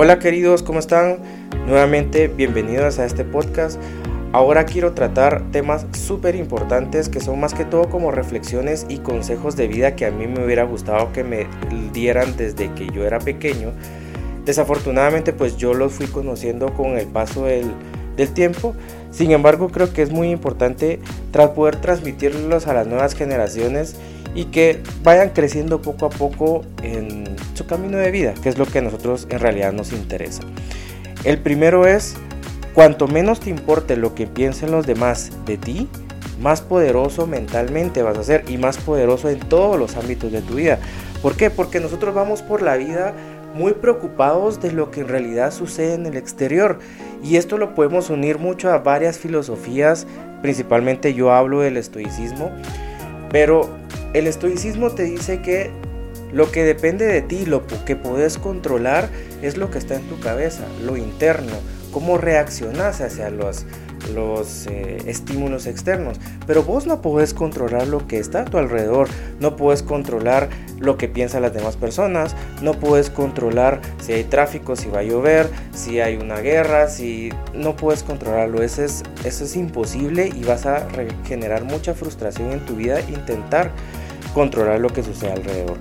Hola queridos, ¿cómo están? Nuevamente bienvenidos a este podcast. Ahora quiero tratar temas súper importantes que son más que todo como reflexiones y consejos de vida que a mí me hubiera gustado que me dieran desde que yo era pequeño. Desafortunadamente pues yo los fui conociendo con el paso del, tiempo. Sin embargo creo que es muy importante poder transmitirlos a las nuevas generaciones y que vayan creciendo poco a poco en camino de vida, que es lo que a nosotros en realidad nos interesa. El primero es, cuanto menos te importe lo que piensen los demás de ti, más poderoso mentalmente vas a ser y más poderoso en todos los ámbitos de tu vida. ¿Por qué? Porque nosotros vamos por la vida muy preocupados de lo que en realidad sucede en el exterior. Y esto lo podemos unir mucho a varias filosofías, principalmente yo hablo del estoicismo, pero el estoicismo te dice que lo que depende de ti, lo que puedes controlar, es lo que está en tu cabeza, lo interno, cómo reaccionas hacia los, eh, estímulos externos. Pero vos no puedes controlar lo que está a tu alrededor, no puedes controlar lo que piensan las demás personas, no puedes controlar si hay tráfico, si va a llover, si hay una guerra, si no puedes controlarlo. Eso es, eso es imposible y vas a generar mucha frustración en tu vida intentar controlar lo que sucede alrededor.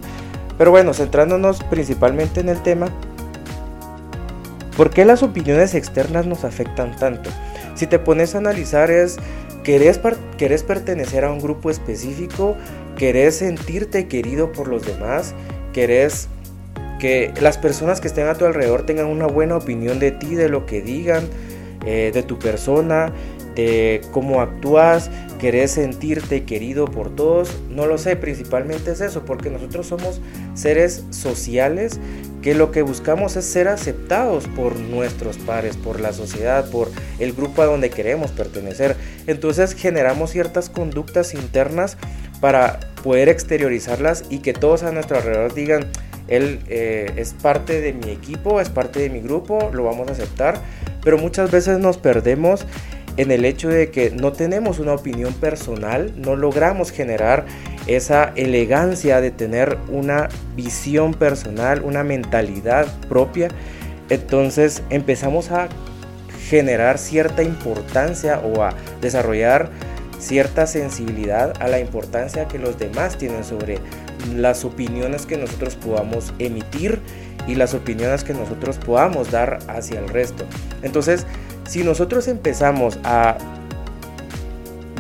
Pero bueno, centrándonos principalmente en el tema, ¿por qué las opiniones externas nos afectan tanto? Si te pones a analizar es, ¿querés, pertenecer a un grupo específico? ¿Querés sentirte querido por los demás? ¿Querés que las personas que estén a tu alrededor tengan una buena opinión de ti, de lo que digan, eh, de tu persona? De cómo actúas, querés sentirte querido por todos, no lo sé, principalmente es eso, porque nosotros somos seres sociales que lo que buscamos es ser aceptados por nuestros pares, por la sociedad, por el grupo a donde queremos pertenecer. Entonces generamos ciertas conductas internas para poder exteriorizarlas y que todos a nuestro alrededor digan, él eh, es parte de mi equipo, es parte de mi grupo, lo vamos a aceptar, pero muchas veces nos perdemos en el hecho de que no tenemos una opinión personal, no logramos generar esa elegancia de tener una visión personal, una mentalidad propia, entonces empezamos a generar cierta importancia o a desarrollar cierta sensibilidad a la importancia que los demás tienen sobre las opiniones que nosotros podamos emitir y las opiniones que nosotros podamos dar hacia el resto. Entonces, si nosotros empezamos a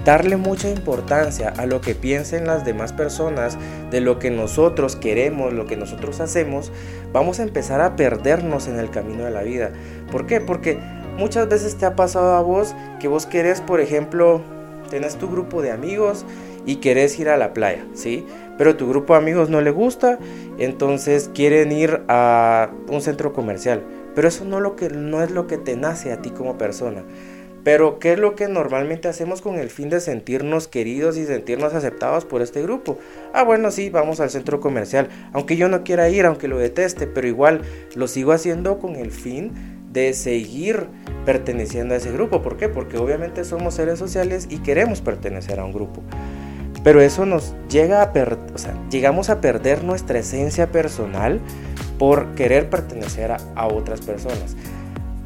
darle mucha importancia a lo que piensen las demás personas, de lo que nosotros queremos, lo que nosotros hacemos, vamos a empezar a perdernos en el camino de la vida. ¿Por qué? Porque muchas veces te ha pasado a vos que vos querés, por ejemplo, tenés tu grupo de amigos y querés ir a la playa, ¿sí? Pero tu grupo de amigos no le gusta, entonces quieren ir a un centro comercial. Pero eso no, es lo que te nace a ti como persona. Pero ¿qué es lo que normalmente hacemos con el fin de sentirnos queridos y sentirnos aceptados por este grupo? Ah, bueno, sí, vamos al centro comercial. Aunque yo no quiera ir, aunque lo deteste, pero igual lo sigo haciendo con el fin de seguir perteneciendo a ese grupo. ¿Por qué? Porque obviamente somos seres sociales y queremos pertenecer a un grupo. Pero eso nos llega a perder, o sea, llegamos a perder nuestra esencia personal por querer pertenecer a, otras personas,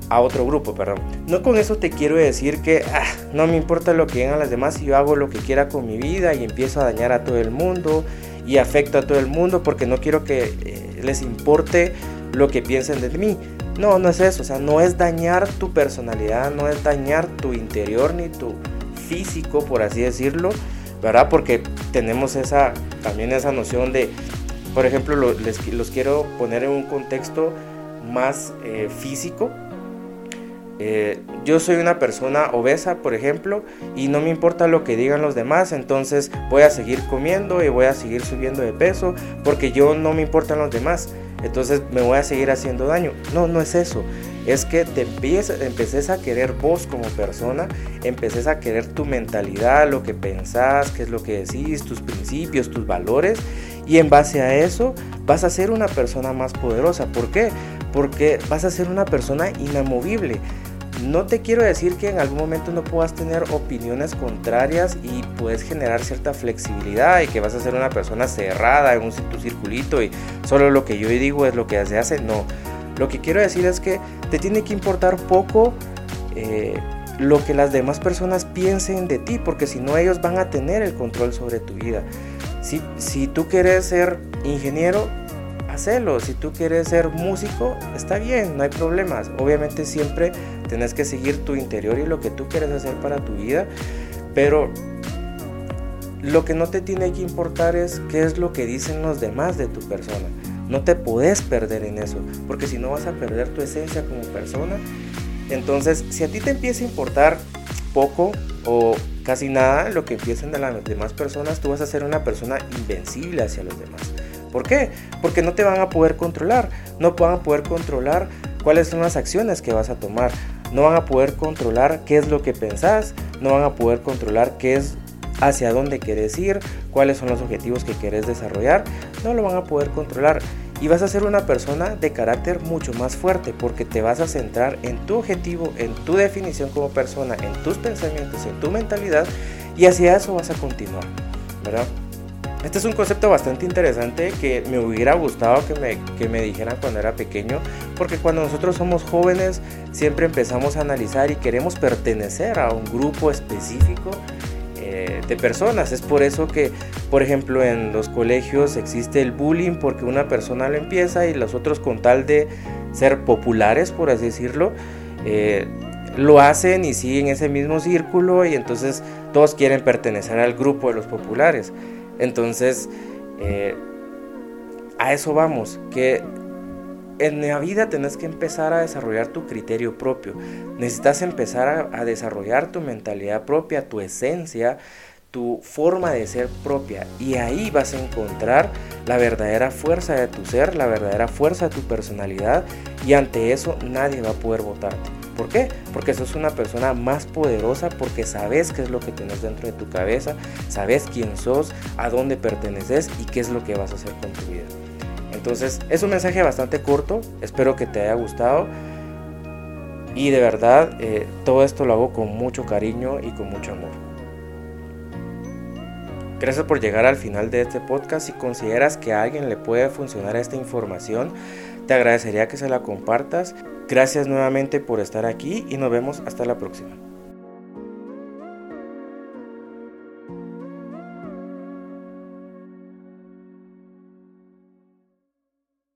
a otro grupo, perdón. No con eso te quiero decir que ah, no me importa lo que digan las demás y yo hago lo que quiera con mi vida y empiezo a dañar a todo el mundo y afecto a todo el mundo porque no quiero que eh, les importe lo que piensen de mí. No, no es eso, o sea, no es dañar tu personalidad, no es dañar tu interior ni tu físico, por así decirlo, ¿verdad? Porque tenemos esa también esa noción de por ejemplo, les, los quiero poner en un contexto más eh, físico. Eh, yo soy una persona obesa, por ejemplo, y no me importa lo que digan los demás, entonces voy a seguir comiendo y voy a seguir subiendo de peso porque yo no me importan los demás, entonces me voy a seguir haciendo daño. No, no es eso. Es que te empieces, a querer vos como persona, empeces a querer tu mentalidad, lo que pensás, qué es lo que decís, tus principios, tus valores, y en base a eso vas a ser una persona más poderosa. ¿Por qué? Porque vas a ser una persona inamovible. No te quiero decir que en algún momento no puedas tener opiniones contrarias y puedes generar cierta flexibilidad y que vas a ser una persona cerrada en un tu circulito y solo lo que yo digo es lo que se hace. No, Lo que quiero decir es que te tiene que importar poco eh, lo que las demás personas piensen de ti, porque si no ellos van a tener el control sobre tu vida. Si, si tú quieres ser ingeniero, hacelo. Si tú quieres ser músico, está bien, no hay problemas. Obviamente siempre tenés que seguir tu interior y lo que tú quieres hacer para tu vida, pero lo que no te tiene que importar es qué es lo que dicen los demás de tu persona. No te puedes perder en eso, porque si no vas a perder tu esencia como persona. Entonces, si a ti te empieza a importar poco o casi nada lo que empiecen de las demás personas, tú vas a ser una persona invencible hacia los demás. ¿Por qué? Porque no te van a poder controlar, no van a poder controlar cuáles son las acciones que vas a tomar, no van a poder controlar qué es lo que pensás, no van a poder controlar qué es hacia dónde quieres ir, cuáles son los objetivos que quieres desarrollar, no lo van a poder controlar. Y vas a ser una persona de carácter mucho más fuerte porque te vas a centrar en tu objetivo, en tu definición como persona, en tus pensamientos, en tu mentalidad y hacia eso vas a continuar, ¿verdad? Este es un concepto bastante interesante que me hubiera gustado que me, que me dijeran cuando era pequeño, porque cuando nosotros somos jóvenes siempre empezamos a analizar y queremos pertenecer a un grupo específico eh, de personas. Es por eso que, por ejemplo, en los colegios existe el bullying porque una persona lo empieza y los otros con tal de ser populares, por así decirlo, eh, lo hacen y siguen ese mismo círculo y entonces todos quieren pertenecer al grupo de los populares. Entonces, eh, a eso vamos, que en la vida tenés que empezar a desarrollar tu criterio propio. Necesitas empezar a, desarrollar tu mentalidad propia, tu esencia, tu forma de ser propia. Y ahí vas a encontrar la verdadera fuerza de tu ser, la verdadera fuerza de tu personalidad. Y ante eso nadie va a poder votarte. ¿Por qué? Porque sos una persona más poderosa porque sabes qué es lo que tienes dentro de tu cabeza, sabes quién sos, a dónde perteneces y qué es lo que vas a hacer con tu vida. Entonces es un mensaje bastante corto, espero que te haya gustado y de verdad eh, todo esto lo hago con mucho cariño y con mucho amor. Gracias por llegar al final de este podcast. Si consideras que a alguien le puede funcionar esta información, te agradecería que se la compartas. Gracias nuevamente por estar aquí y nos vemos hasta la próxima.